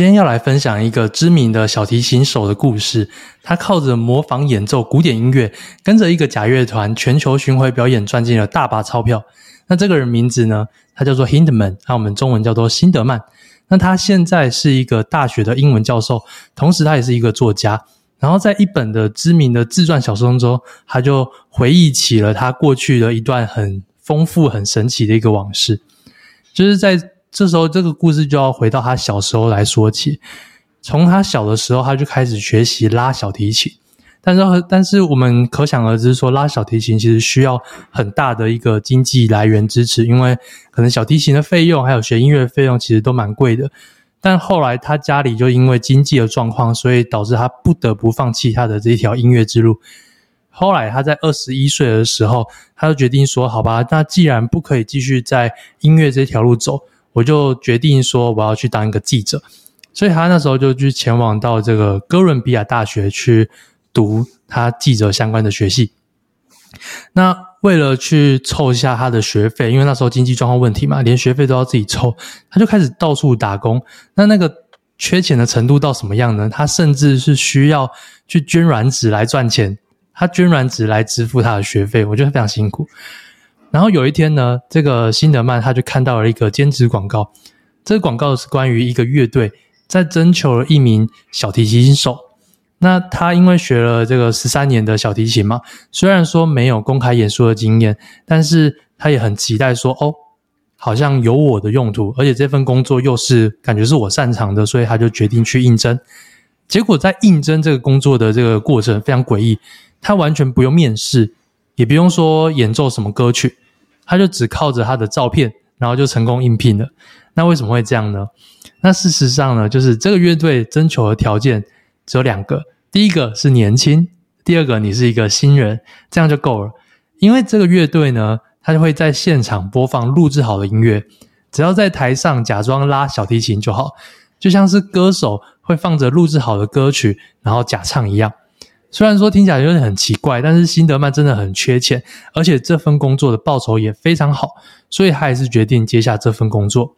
今天要来分享一个知名的小提琴手的故事。他靠着模仿演奏古典音乐，跟着一个假乐团全球巡回表演，赚进了大把钞票。那这个人名字呢？他叫做 Hindman，那我们中文叫做辛德曼。那他现在是一个大学的英文教授，同时他也是一个作家。然后在一本的知名的自传小说中，他就回忆起了他过去的一段很丰富、很神奇的一个往事，就是在。这时候，这个故事就要回到他小时候来说起。从他小的时候，他就开始学习拉小提琴。但是，但是我们可想而知，说拉小提琴其实需要很大的一个经济来源支持，因为可能小提琴的费用还有学音乐的费用其实都蛮贵的。但后来他家里就因为经济的状况，所以导致他不得不放弃他的这一条音乐之路。后来他在二十一岁的时候，他就决定说：“好吧，那既然不可以继续在音乐这条路走。”我就决定说我要去当一个记者，所以他那时候就去前往到这个哥伦比亚大学去读他记者相关的学系。那为了去凑一下他的学费，因为那时候经济状况问题嘛，连学费都要自己凑，他就开始到处打工。那那个缺钱的程度到什么样呢？他甚至是需要去捐卵子来赚钱，他捐卵子来支付他的学费，我觉得非常辛苦。然后有一天呢，这个辛德曼他就看到了一个兼职广告。这个广告是关于一个乐队在征求了一名小提琴手。那他因为学了这个十三年的小提琴嘛，虽然说没有公开演出的经验，但是他也很期待说，哦，好像有我的用途，而且这份工作又是感觉是我擅长的，所以他就决定去应征。结果在应征这个工作的这个过程非常诡异，他完全不用面试。也不用说演奏什么歌曲，他就只靠着他的照片，然后就成功应聘了。那为什么会这样呢？那事实上呢，就是这个乐队征求的条件只有两个：第一个是年轻，第二个你是一个新人，这样就够了。因为这个乐队呢，他就会在现场播放录制好的音乐，只要在台上假装拉小提琴就好，就像是歌手会放着录制好的歌曲，然后假唱一样。虽然说听起来有点很奇怪，但是辛德曼真的很缺钱，而且这份工作的报酬也非常好，所以他还是决定接下这份工作。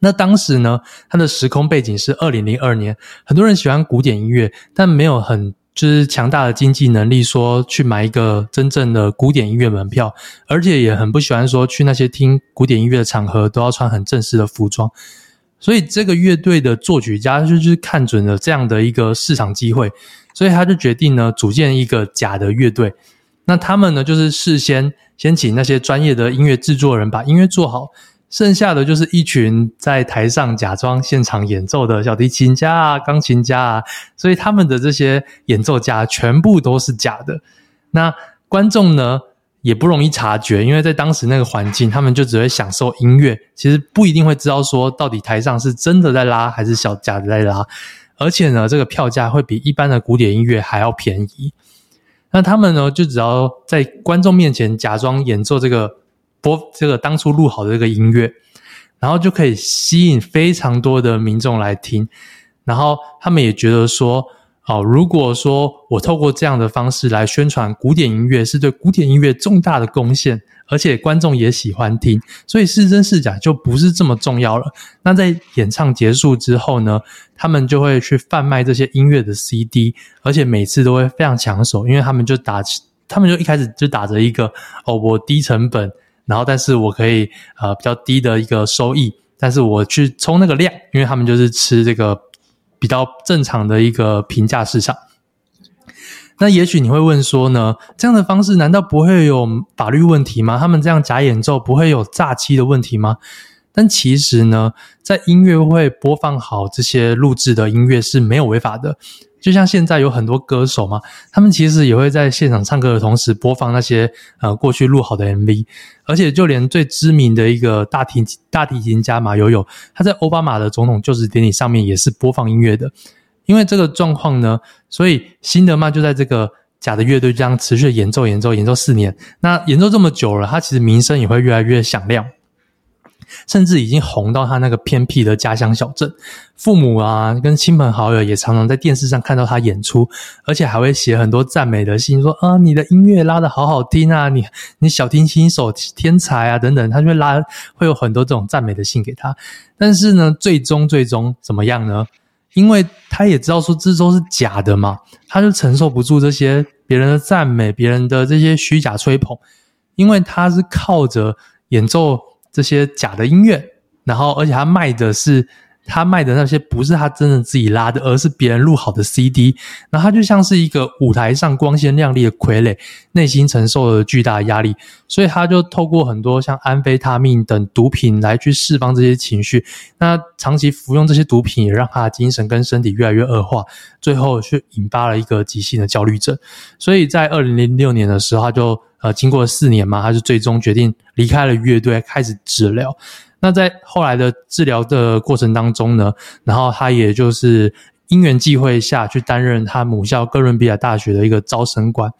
那当时呢，他的时空背景是二零零二年，很多人喜欢古典音乐，但没有很就是强大的经济能力，说去买一个真正的古典音乐门票，而且也很不喜欢说去那些听古典音乐的场合都要穿很正式的服装。所以这个乐队的作曲家就是看准了这样的一个市场机会。所以他就决定呢，组建一个假的乐队。那他们呢，就是事先先请那些专业的音乐制作人把音乐做好，剩下的就是一群在台上假装现场演奏的小提琴家啊、钢琴家啊。所以他们的这些演奏家全部都是假的。那观众呢，也不容易察觉，因为在当时那个环境，他们就只会享受音乐，其实不一定会知道说到底台上是真的在拉还是小假的在拉。而且呢，这个票价会比一般的古典音乐还要便宜。那他们呢，就只要在观众面前假装演奏这个播这个当初录好的这个音乐，然后就可以吸引非常多的民众来听。然后他们也觉得说，哦，如果说我透过这样的方式来宣传古典音乐，是对古典音乐重大的贡献。而且观众也喜欢听，所以是真是假就不是这么重要了。那在演唱结束之后呢，他们就会去贩卖这些音乐的 CD，而且每次都会非常抢手，因为他们就打，他们就一开始就打着一个哦，我低成本，然后但是我可以呃比较低的一个收益，但是我去冲那个量，因为他们就是吃这个比较正常的一个平价市场。那也许你会问说呢，这样的方式难道不会有法律问题吗？他们这样假演奏不会有诈欺的问题吗？但其实呢，在音乐会播放好这些录制的音乐是没有违法的。就像现在有很多歌手嘛，他们其实也会在现场唱歌的同时播放那些呃过去录好的 MV，而且就连最知名的一个大提大提琴家马友友，他在奥巴马的总统就职典礼上面也是播放音乐的。因为这个状况呢，所以辛德曼就在这个假的乐队这样持续演奏演奏演奏四年。那演奏这么久了，他其实名声也会越来越响亮。甚至已经红到他那个偏僻的家乡小镇，父母啊跟亲朋好友也常常在电视上看到他演出，而且还会写很多赞美的信，说啊你的音乐拉得好好听啊，你你小提琴手天才啊等等，他就会拉会有很多这种赞美的信给他。但是呢，最终最终怎么样呢？因为他也知道说这都是假的嘛，他就承受不住这些别人的赞美，别人的这些虚假吹捧，因为他是靠着演奏。这些假的音乐，然后而且他卖的是他卖的那些不是他真的自己拉的，而是别人录好的 CD。然后他就像是一个舞台上光鲜亮丽的傀儡，内心承受了巨大的压力，所以他就透过很多像安非他命等毒品来去释放这些情绪。那长期服用这些毒品，也让他的精神跟身体越来越恶化，最后却引发了一个急性的焦虑症。所以在二零零六年的时候，他就。呃，经过了四年嘛，他就最终决定离开了乐队，开始治疗。那在后来的治疗的过程当中呢，然后他也就是因缘际会下去担任他母校哥伦比亚大学的一个招生官。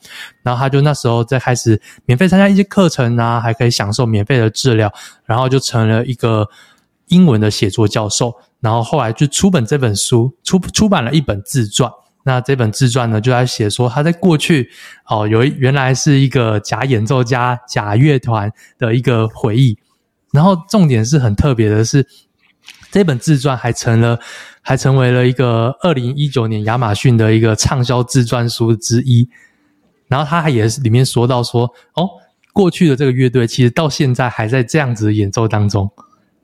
然后他就那时候在开始免费参加一些课程啊，还可以享受免费的治疗，然后就成了一个英文的写作教授。然后后来就出本这本书，出出版了一本自传。那这本自传呢，就在写说他在过去哦，有原来是一个假演奏家、假乐团的一个回忆。然后重点是很特别的是，这本自传还成了，还成为了一个二零一九年亚马逊的一个畅销自传书之一。然后他还也是里面说到说，哦，过去的这个乐队其实到现在还在这样子演奏当中。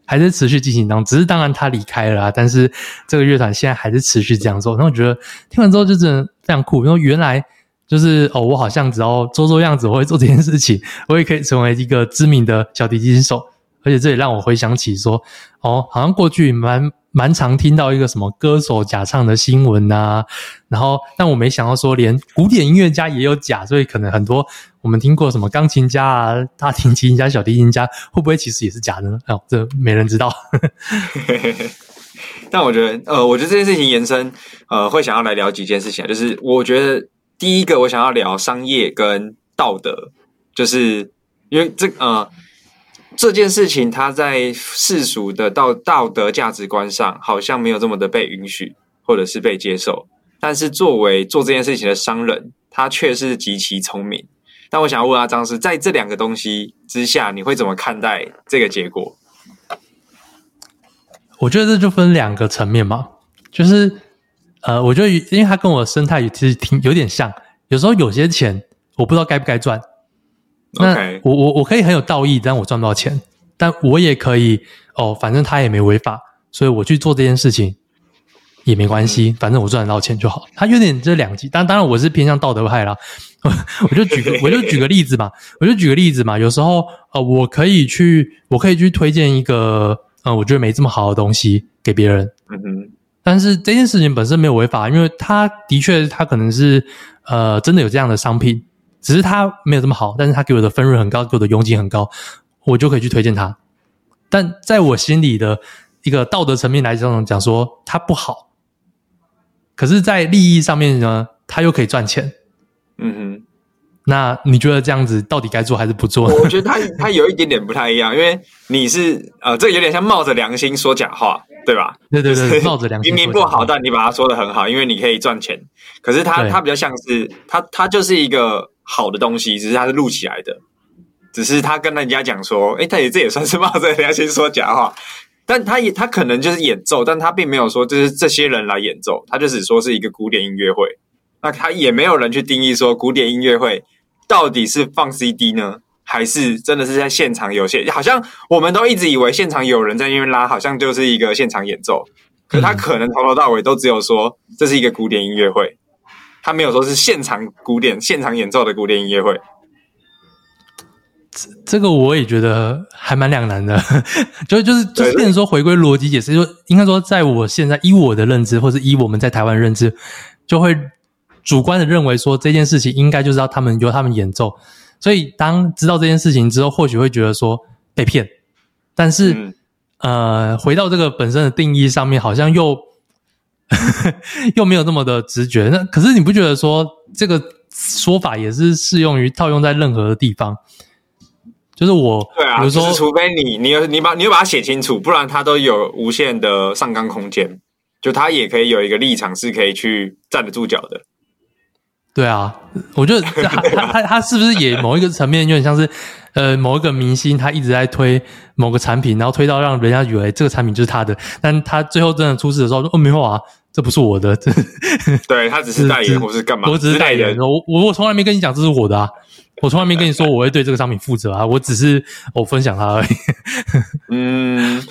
还是持续进行当中，只是当然他离开了啊，但是这个乐团现在还是持续这样做。然后我觉得听完之后就真的非常酷，因为原来就是哦，我好像只要做做样子，我会做这件事情，我也可以成为一个知名的小提琴手。而且这也让我回想起说，哦，好像过去蛮蛮常听到一个什么歌手假唱的新闻啊，然后但我没想到说连古典音乐家也有假，所以可能很多我们听过什么钢琴家啊、大提琴家、小提琴家，会不会其实也是假的呢？哦，这没人知道。但我觉得，呃，我觉得这件事情延伸，呃，会想要来聊几件事情，就是我觉得第一个我想要聊商业跟道德，就是因为这呃。这件事情，它在世俗的道道德价值观上，好像没有这么的被允许，或者是被接受。但是，作为做这件事情的商人，他却是极其聪明。但我想要问阿张师，在这两个东西之下，你会怎么看待这个结果？我觉得这就分两个层面嘛，就是呃，我觉得因为他跟我生态其实挺有点像，有时候有些钱我不知道该不该赚。那我我我可以很有道义，但我赚不到钱。但我也可以哦，反正他也没违法，所以我去做这件事情也没关系，反正我赚得到钱就好。他有点这两极，但当然我是偏向道德派啦。我就举个我就举个例子嘛，我就举个例子嘛。有时候呃，我可以去我可以去推荐一个呃，我觉得没这么好的东西给别人。嗯哼。但是这件事情本身没有违法，因为他的确他可能是呃真的有这样的商品。只是他没有这么好，但是他给我的分润很高，给我的佣金很高，我就可以去推荐他。但在我心里的一个道德层面来讲，讲说他不好，可是，在利益上面呢，他又可以赚钱。嗯哼，那你觉得这样子到底该做还是不做？我觉得他他有一点点不太一样，因为你是呃，这有点像冒着良心说假话，对吧？对对对，冒着良心。明明不好，但你把它说的很好，因为你可以赚钱。可是他对他比较像是他他就是一个。好的东西，只是他是录起来的，只是他跟人家讲说，诶，他也这也算是冒着良心说假话，但他也他可能就是演奏，但他并没有说就是这些人来演奏，他就只说是一个古典音乐会，那他也没有人去定义说古典音乐会到底是放 CD 呢，还是真的是在现场有现，好像我们都一直以为现场有人在那边拉，好像就是一个现场演奏，可是他可能从头到尾都只有说这是一个古典音乐会。他没有说是现场古典、现场演奏的古典音乐会。这这个我也觉得还蛮两难的，就就是就是变成说回归逻辑解释，就应该说在我现在依我的认知，或者依我们在台湾认知，就会主观的认为说这件事情应该就是要他们由他们演奏，所以当知道这件事情之后，或许会觉得说被骗，但是、嗯、呃，回到这个本身的定义上面，好像又 又没有那么的直觉。那可是你不觉得说这个说法也是适用于套用在任何的地方？就是我，对啊，比如说，就是、除非你，你有你把，你有把它写清楚，不然它都有无限的上纲空间，就它也可以有一个立场是可以去站得住脚的。对啊，我觉得 他他他他是不是也某一个层面有点像是，呃，某一个明星他一直在推某个产品，然后推到让人家以为这个产品就是他的，但他最后真的出事的时候说，哦，没有啊，这不是我的，这 对他只是代言或是干嘛，我只是代言，我我我从来没跟你讲这是我的啊。我从来没跟你说我会对这个商品负责啊，我只是我分享它而已。嗯，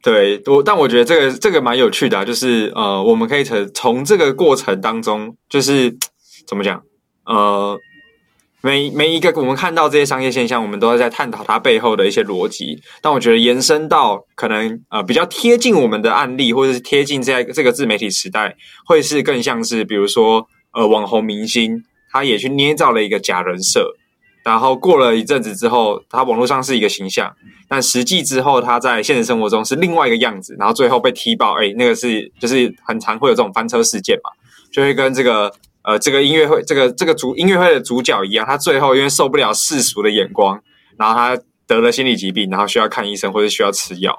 对，我但我觉得这个这个蛮有趣的啊，就是呃，我们可以从从这个过程当中，就是怎么讲，呃，每每一个我们看到这些商业现象，我们都是在探讨它背后的一些逻辑。但我觉得延伸到可能呃比较贴近我们的案例，或者是贴近在这个自媒体时代，会是更像是比如说呃网红明星。他也去捏造了一个假人设，然后过了一阵子之后，他网络上是一个形象，但实际之后他在现实生活中是另外一个样子，然后最后被踢爆，哎，那个是就是很常会有这种翻车事件嘛，就会跟这个呃这个音乐会这个这个主音乐会的主角一样，他最后因为受不了世俗的眼光，然后他得了心理疾病，然后需要看医生或者需要吃药，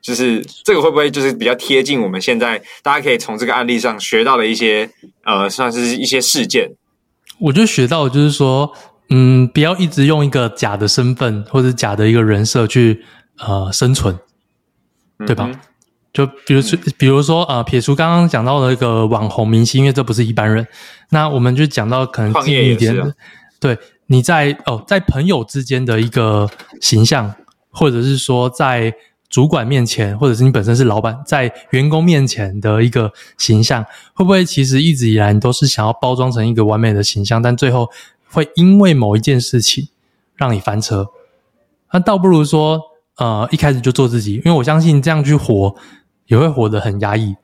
就是这个会不会就是比较贴近我们现在大家可以从这个案例上学到的一些呃算是一些事件。我就学到，就是说，嗯，不要一直用一个假的身份或者假的一个人设去呃生存，对吧？就比如说，比如说呃，撇除刚刚讲到的一个网红明星，因为这不是一般人，那我们就讲到可能近一点的，啊、对，你在哦，在朋友之间的一个形象，或者是说在。主管面前，或者是你本身是老板，在员工面前的一个形象，会不会其实一直以来你都是想要包装成一个完美的形象，但最后会因为某一件事情让你翻车？那倒不如说，呃，一开始就做自己，因为我相信这样去活也会活得很压抑。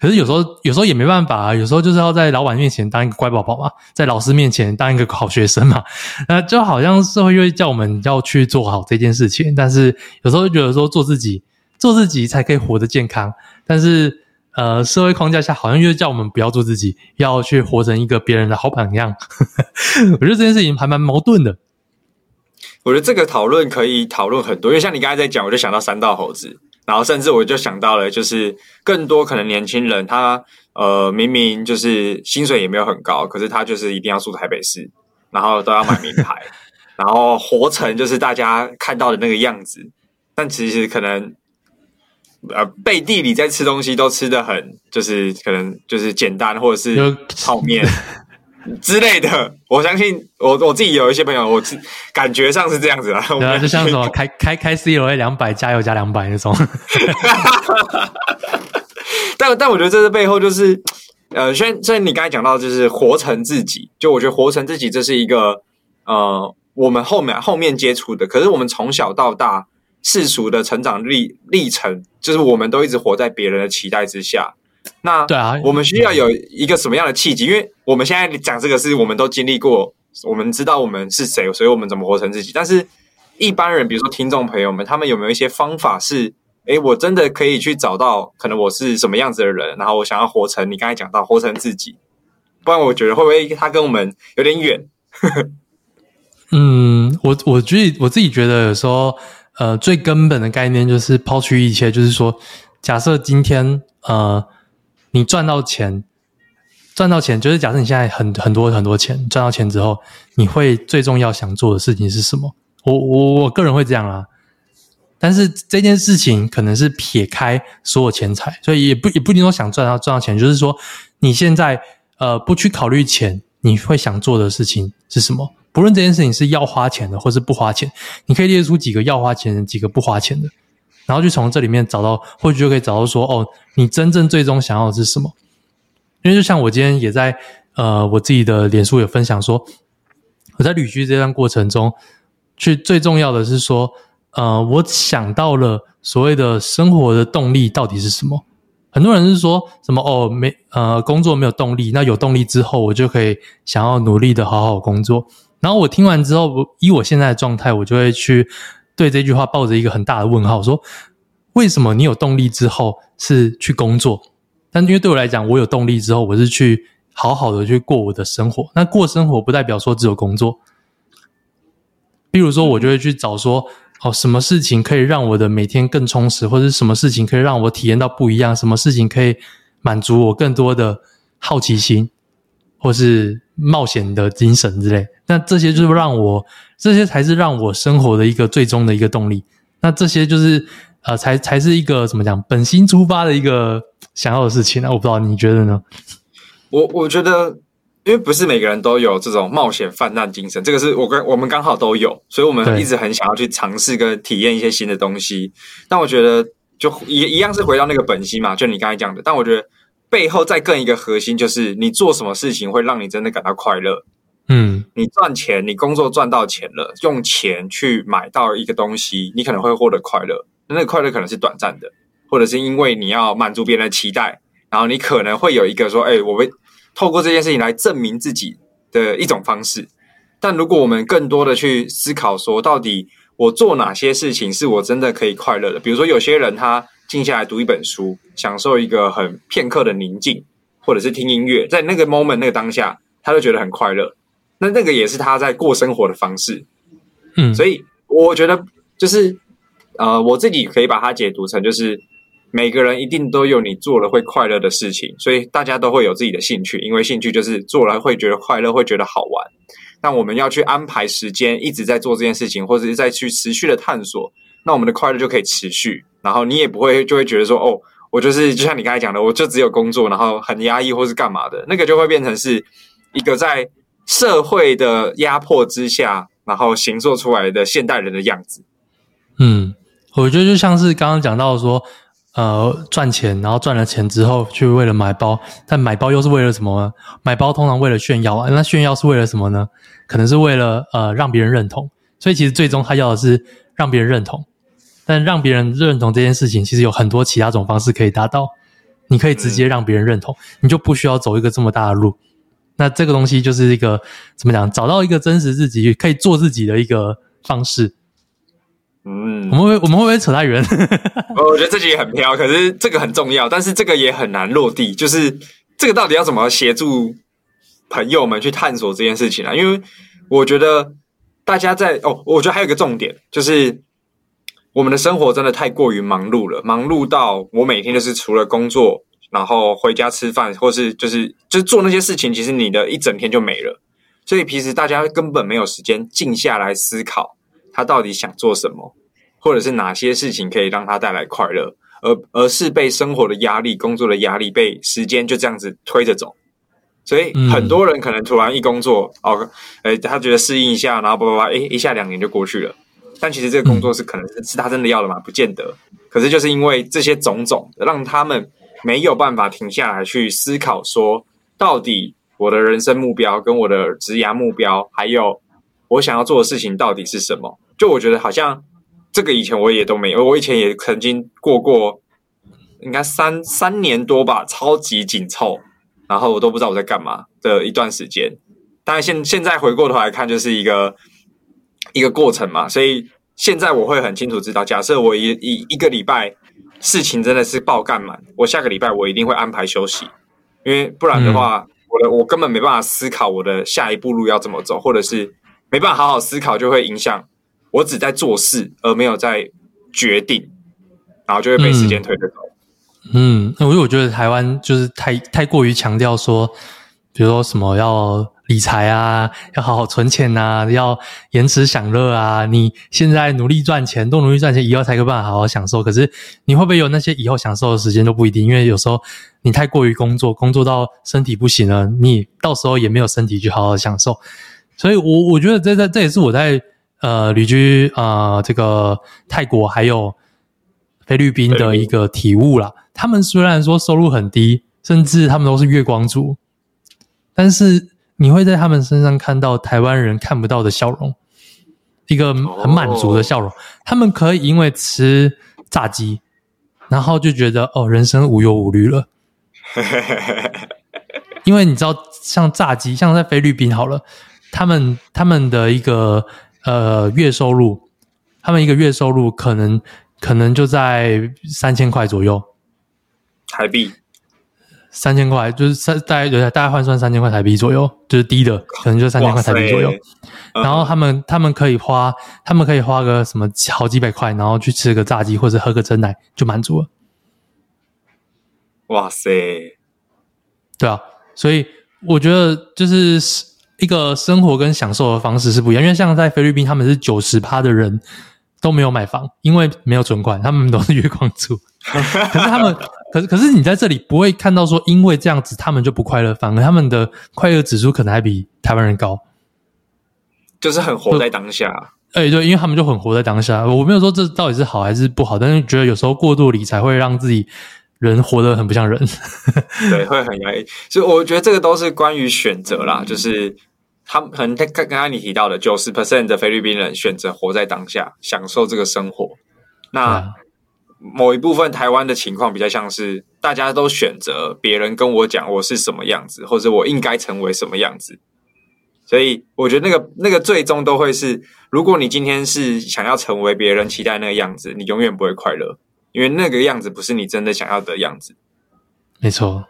可是有时候，有时候也没办法啊。有时候就是要在老板面前当一个乖宝宝嘛，在老师面前当一个好学生嘛。那就好像社会就会叫我们要去做好这件事情，但是有时候觉得说做自己，做自己才可以活得健康。但是呃，社会框架下好像又叫我们不要做自己，要去活成一个别人的好榜样。我觉得这件事情还蛮矛盾的。我觉得这个讨论可以讨论很多，因为像你刚才在讲，我就想到三道猴子。然后甚至我就想到了，就是更多可能年轻人他呃明明就是薪水也没有很高，可是他就是一定要住台北市，然后都要买名牌，然后活成就是大家看到的那个样子。但其实可能呃背地里在吃东西都吃的很，就是可能就是简单或者是泡面。之类的，我相信我我自己有一些朋友，我感觉上是这样子啊。对啊，就像什么开开开 C 罗 A 两百，加油加两百那种。但但我觉得这是背后就是，呃，虽然虽然你刚才讲到就是活成自己，就我觉得活成自己这是一个呃我们后面后面接触的，可是我们从小到大世俗的成长历历程，就是我们都一直活在别人的期待之下。那对啊，我们需要有一个什么样的契机？因为我们现在讲这个是我们都经历过，我们知道我们是谁，所以我们怎么活成自己。但是一般人，比如说听众朋友们，他们有没有一些方法是，诶，我真的可以去找到可能我是什么样子的人，然后我想要活成你刚才讲到活成自己，不然我觉得会不会他跟我们有点远？嗯，我我觉得我自己觉得有时候，呃，最根本的概念就是抛去一切，就是说，假设今天，呃。你赚到钱，赚到钱就是假设你现在很很多很多钱，赚到钱之后，你会最重要想做的事情是什么？我我我个人会这样啊，但是这件事情可能是撇开所有钱财，所以也不也不一定说想赚到赚到钱，就是说你现在呃不去考虑钱，你会想做的事情是什么？不论这件事情是要花钱的，或是不花钱，你可以列出几个要花钱的，几个不花钱的。然后就从这里面找到，或许就可以找到说，哦，你真正最终想要的是什么？因为就像我今天也在呃我自己的脸书有分享说，我在旅居这段过程中，去最重要的是说，呃，我想到了所谓的生活的动力到底是什么？很多人是说什么哦，没呃，工作没有动力，那有动力之后，我就可以想要努力的好好工作。然后我听完之后，以我现在的状态，我就会去对这句话抱着一个很大的问号，说为什么你有动力之后是去工作？但因为对我来讲，我有动力之后，我是去好好的去过我的生活。那过生活不代表说只有工作。比如说，我就会去找说，哦，什么事情可以让我的每天更充实，或者是什么事情可以让我体验到不一样，什么事情可以满足我更多的好奇心，或是冒险的精神之类。那这些就是让我，这些才是让我生活的一个最终的一个动力。那这些就是，呃，才才是一个怎么讲，本心出发的一个想要的事情。那我不知道你觉得呢？我我觉得。因为不是每个人都有这种冒险泛滥精神，这个是我跟我们刚好都有，所以我们一直很想要去尝试跟体验一些新的东西。但我觉得就一一样是回到那个本心嘛，就你刚才讲的。但我觉得背后再更一个核心就是你做什么事情会让你真的感到快乐。嗯，你赚钱，你工作赚到钱了，用钱去买到一个东西，你可能会获得快乐。那个快乐可能是短暂的，或者是因为你要满足别人的期待，然后你可能会有一个说：“哎，我会。”透过这件事情来证明自己的一种方式，但如果我们更多的去思考说，到底我做哪些事情是我真的可以快乐的？比如说，有些人他静下来读一本书，享受一个很片刻的宁静，或者是听音乐，在那个 moment 那个当下，他就觉得很快乐。那那个也是他在过生活的方式。嗯，所以我觉得就是呃，我自己可以把它解读成就是。每个人一定都有你做了会快乐的事情，所以大家都会有自己的兴趣，因为兴趣就是做了会觉得快乐，会觉得好玩。但我们要去安排时间，一直在做这件事情，或者是再去持续的探索，那我们的快乐就可以持续。然后你也不会就会觉得说，哦，我就是就像你刚才讲的，我就只有工作，然后很压抑或是干嘛的，那个就会变成是一个在社会的压迫之下，然后形塑出来的现代人的样子。嗯，我觉得就像是刚刚讲到说。呃，赚钱，然后赚了钱之后，去为了买包，但买包又是为了什么呢？买包通常为了炫耀啊，那炫耀是为了什么呢？可能是为了呃让别人认同，所以其实最终他要的是让别人认同，但让别人认同这件事情，其实有很多其他种方式可以达到。你可以直接让别人认同，你就不需要走一个这么大的路。那这个东西就是一个怎么讲？找到一个真实自己可以做自己的一个方式。嗯，我们会我们会不会扯太远？我觉得这集也很飘，可是这个很重要，但是这个也很难落地。就是这个到底要怎么协助朋友们去探索这件事情啊？因为我觉得大家在哦，我觉得还有一个重点，就是我们的生活真的太过于忙碌了，忙碌到我每天就是除了工作，然后回家吃饭，或是就是就是做那些事情，其实你的一整天就没了。所以平时大家根本没有时间静下来思考。他到底想做什么，或者是哪些事情可以让他带来快乐，而而是被生活的压力、工作的压力、被时间就这样子推着走。所以很多人可能突然一工作，嗯、哦，诶，他觉得适应一下，然后叭叭叭，诶，一下两年就过去了。但其实这个工作是可能是是他真的要的吗？不见得。可是就是因为这些种种，让他们没有办法停下来去思考，说到底我的人生目标跟我的职涯目标，还有我想要做的事情到底是什么？就我觉得好像这个以前我也都没有，我以前也曾经过过，应该三三年多吧，超级紧凑，然后我都不知道我在干嘛的一段时间。但是现现在回过头来看，就是一个一个过程嘛。所以现在我会很清楚知道，假设我一一一个礼拜事情真的是爆干满，我下个礼拜我一定会安排休息，因为不然的话，我的我根本没办法思考我的下一步路要怎么走，或者是没办法好好思考，就会影响。我只在做事，而没有在决定，然后就会被时间推着走。嗯，因为我觉得台湾就是太太过于强调说，比如说什么要理财啊，要好好存钱啊，要延迟享乐啊。你现在努力赚钱，多努力赚钱，以后才有办法好好享受。可是你会不会有那些以后享受的时间都不一定，因为有时候你太过于工作，工作到身体不行了，你到时候也没有身体去好好享受。所以我我觉得这这这也是我在。呃，旅居啊、呃，这个泰国还有菲律宾的一个体悟啦。他们虽然说收入很低，甚至他们都是月光族，但是你会在他们身上看到台湾人看不到的笑容。一个很满足的笑容。他们可以因为吃炸鸡，然后就觉得哦，人生无忧无虑了。因为你知道，像炸鸡，像在菲律宾好了，他们他们的一个呃月收入，他们一个月收入可能可能就在三千块左右台币。三千块就是三，大概有大概换算三千块台币左右，就是低的，可能就三千块台币左右。然后他们他们可以花，他们可以花个什么好几百块，然后去吃个炸鸡或者喝个珍奶就满足了。哇塞，对啊，所以我觉得就是一个生活跟享受的方式是不一样，因为像在菲律宾，他们是九十趴的人都没有买房，因为没有存款，他们都是月光族。可是他们。可是，可是你在这里不会看到说，因为这样子他们就不快乐，反而他们的快乐指数可能还比台湾人高，就是很活在当下。哎、欸，对，因为他们就很活在当下。我没有说这到底是好还是不好，但是觉得有时候过度理财会让自己人活得很不像人，对，会很压抑。所以我觉得这个都是关于选择啦，就是他们可能刚刚刚你提到的九十 percent 的菲律宾人选择活在当下，享受这个生活。那。某一部分台湾的情况比较像是大家都选择别人跟我讲我是什么样子，或者我应该成为什么样子，所以我觉得那个那个最终都会是，如果你今天是想要成为别人期待那个样子，你永远不会快乐，因为那个样子不是你真的想要的样子。没错。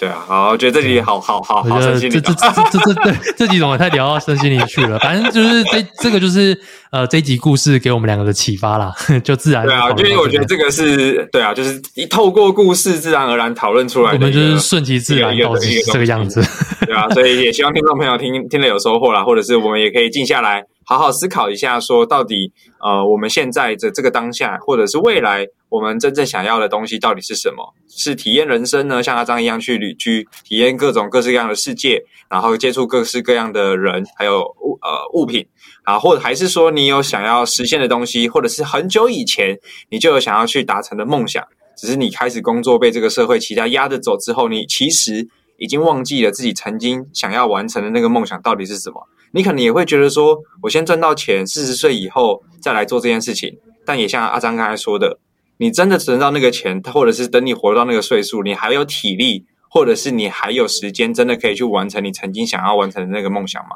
对啊，好，我觉得这集好好好好身心灵，这这这这这对这集怎么太聊到身心灵去了？反正就是这这个就是呃这一集故事给我们两个的启发啦，就自然对啊，因为我觉得这个是对啊，就是一透过故事自然而然讨论出来的，我们就是顺其自然到这个样子，对啊，所以也希望听众朋友听听了有收获啦，或者是我们也可以静下来。好好思考一下，说到底，呃，我们现在的这个当下，或者是未来，我们真正想要的东西到底是什么？是体验人生呢？像阿张一样去旅居，体验各种各式各样的世界，然后接触各式各样的人，还有物呃物品啊，或者还是说你有想要实现的东西，或者是很久以前你就有想要去达成的梦想，只是你开始工作被这个社会其他压着走之后，你其实已经忘记了自己曾经想要完成的那个梦想到底是什么。你可能也会觉得说，我先赚到钱，四十岁以后再来做这件事情。但也像阿张刚才说的，你真的存到那个钱，或者是等你活到那个岁数，你还有体力，或者是你还有时间，真的可以去完成你曾经想要完成的那个梦想吗？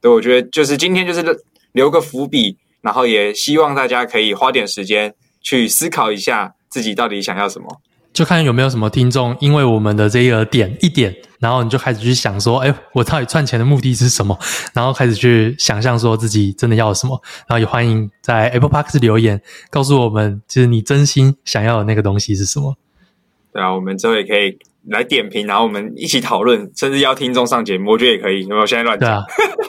对，我觉得就是今天就是留个伏笔，然后也希望大家可以花点时间去思考一下自己到底想要什么。就看有没有什么听众，因为我们的这个点一点，然后你就开始去想说，哎，我到底赚钱的目的是什么？然后开始去想象说自己真的要什么。然后也欢迎在 Apple Park 留言，告诉我们，就是你真心想要的那个东西是什么。对啊，我们之后也可以。来点评，然后我们一起讨论，甚至邀听众上节目，我觉得也可以。有没有？现在乱讲。对啊，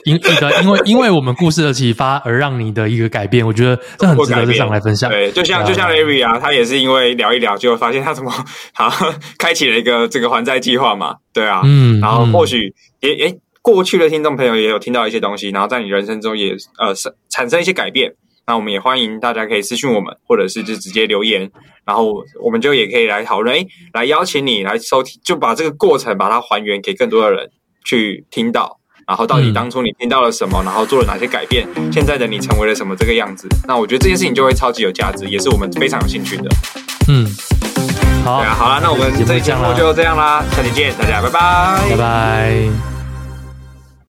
因一个因为 因为我们故事的启发而让你的一个改变，我觉得这很值得上来分享。对，就像、啊、就像 Larry 啊，他也是因为聊一聊，就发现他怎么好开启了一个这个还债计划嘛。对啊，嗯，然后或许也诶、嗯、过去的听众朋友也有听到一些东西，然后在你人生中也呃产生一些改变。那我们也欢迎大家可以私信我们，或者是就直接留言，然后我们就也可以来讨论，哎，来邀请你来收听，就把这个过程把它还原给更多的人去听到，然后到底当初你听到了什么，然后做了哪些改变，现在的你成为了什么这个样子。那我觉得这件事情就会超级有价值，也是我们非常有兴趣的。嗯，好，对啊，好了，那我们这期节目就这样啦，下期见，大家拜拜，拜拜。